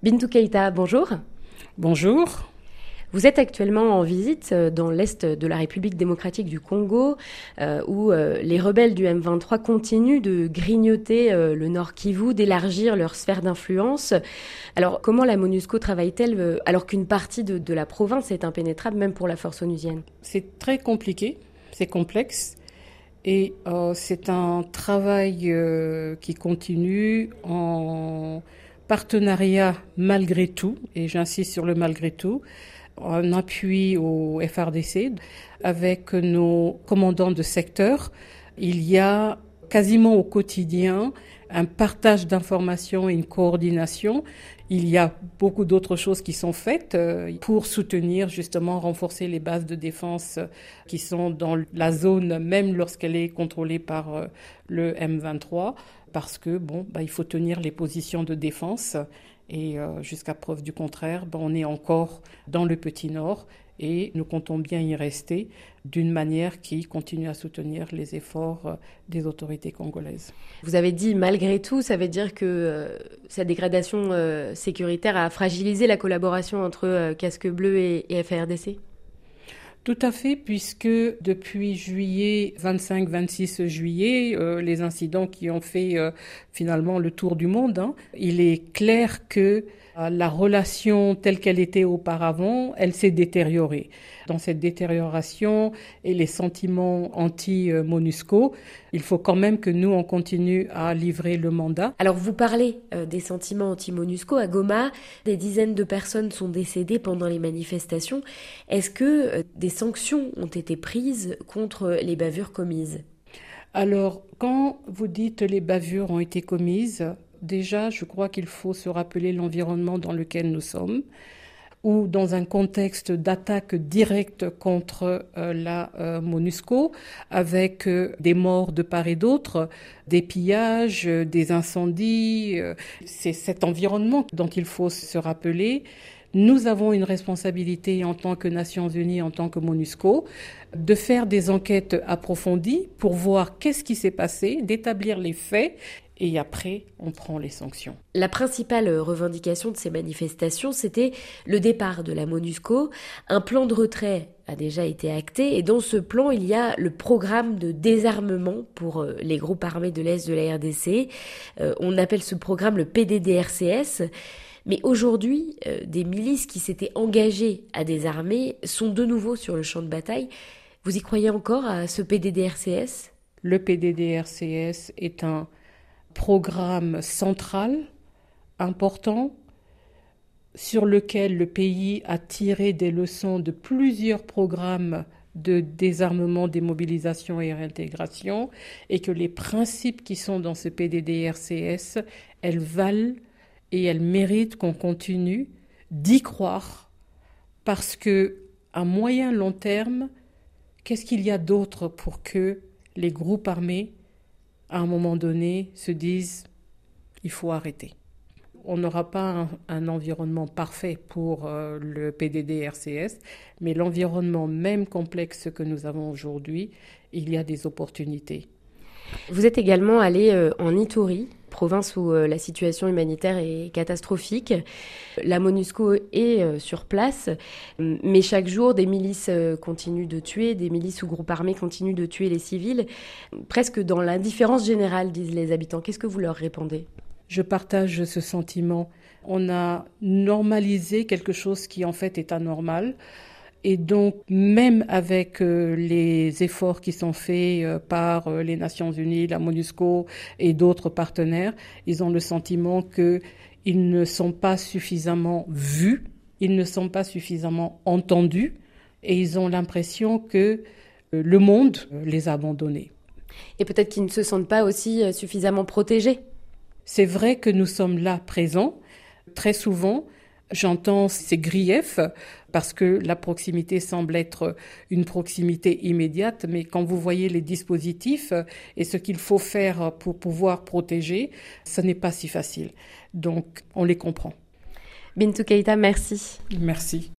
Bintou Keita, bonjour. Bonjour. Vous êtes actuellement en visite euh, dans l'Est de la République démocratique du Congo, euh, où euh, les rebelles du M23 continuent de grignoter le Nord Kivu, d'élargir leur sphère d'influence. Alors comment la MONUSCO travaille-t-elle alors qu'une partie de, de, la province est impénétrable même pour la force onusienne? C'est très compliqué, c'est complexe. Et c'est un travail qui continue en partenariat malgré tout, et j'insiste sur le malgré tout, en appui au FRDC avec nos commandants de secteur. Il y a quasiment au quotidien un partage d'informations et une coordination. Il y a beaucoup d'autres choses qui sont faites euh, pour soutenir justement renforcer les bases de défense qui sont dans la zone même lorsqu'elle est contrôlée par euh, le M23 parce que bon bah, il faut tenir les positions de défense et euh, jusqu'à preuve du contraire, bah, on est encore dans le petit nord et nous comptons bien y rester d'une manière qui continue à soutenir les efforts euh, des autorités congolaises. Vous avez dit malgré tout, ça veut dire que euh, cette dégradation euh, sécuritaire a fragilisé la collaboration entre Casque Bleu et, et FRDC tout à fait, puisque depuis juillet, 25-26 juillet, les incidents qui ont fait finalement le tour du monde, hein, il est clair que la relation telle qu'elle était auparavant, elle s'est détériorée. Dans cette détérioration et les sentiments anti-MONUSCO, il faut quand même que nous, on continue à livrer le mandat. Alors, vous parlez euh, des sentiments anti-MONUSCO à Goma. Des dizaines de personnes sont décédées pendant les manifestations. Est-ce que euh, sanctions ont été prises contre les bavures commises. Alors, quand vous dites les bavures ont été commises, Déjà, je crois qu'il faut se rappeler l'environnement dans lequel nous sommes, ou dans un contexte d'attaque directe contre euh, la euh, MONUSCO, avec euh, des morts de part et d'autre, des pillages, des incendies. C'est cet environnement dont il faut se rappeler. Nous avons une responsabilité en tant que Nations Unies, en tant que MONUSCO, de faire des enquêtes approfondies pour voir qu'est-ce qui s'est passé, d'établir les faits et après, on prend les sanctions. La principale revendication de ces manifestations, c'était le départ de la MONUSCO. Un plan de retrait a déjà été acté et dans ce plan, il y a le programme de désarmement pour euh, les groupes armés de l'Est de la RDC. Euh, on appelle ce programme le PDDRCS. Mais aujourd'hui, euh, des milices qui s'étaient engagées à désarmer sont de nouveau sur le champ de bataille. Vous y croyez encore à ce PDDRCS Le PDDRCS est un programme central, important, sur lequel le pays a tiré des leçons de plusieurs programmes de désarmement, démobilisation et réintégration, et que les principes qui sont dans ce PDDRCS, elles valent et elles méritent qu'on continue d'y croire, parce que à moyen long terme, qu'est-ce qu'il y a d'autre pour que les groupes armés à un moment donné, se disent il faut arrêter. On n'aura pas un, environnement parfait pour euh, le PDD-RCS, mais l'environnement même complexe que nous avons aujourd'hui, il y a des opportunités. Vous êtes également allé euh, en Ituri, province où euh, la situation humanitaire est catastrophique. La MONUSCO est euh, sur place, mais chaque jour, des milices continuent de tuer, des milices ou groupes armés continuent de tuer les civils, presque dans l'indifférence générale, disent les habitants. Qu'est-ce que vous leur répondez? Je partage ce sentiment. On a normalisé quelque chose qui en fait est anormal. Et donc, même avec euh, les efforts qui sont faits euh, par euh, les Nations Unies, la MONUSCO et d'autres partenaires, ils ont le sentiment qu'ils ne sont pas suffisamment vus, ils ne sont pas suffisamment entendus, et ils ont l'impression que le monde les a abandonnés. Et peut-être qu'ils ne se sentent pas aussi suffisamment protégés. C'est vrai que nous sommes là présents, très souvent, J'entends ces griefs parce que la proximité semble être une proximité immédiate, mais quand vous voyez les dispositifs et ce qu'il faut faire pour pouvoir protéger, ce n'est pas si facile. Donc, on les comprend. Bintou Keita, merci. Merci.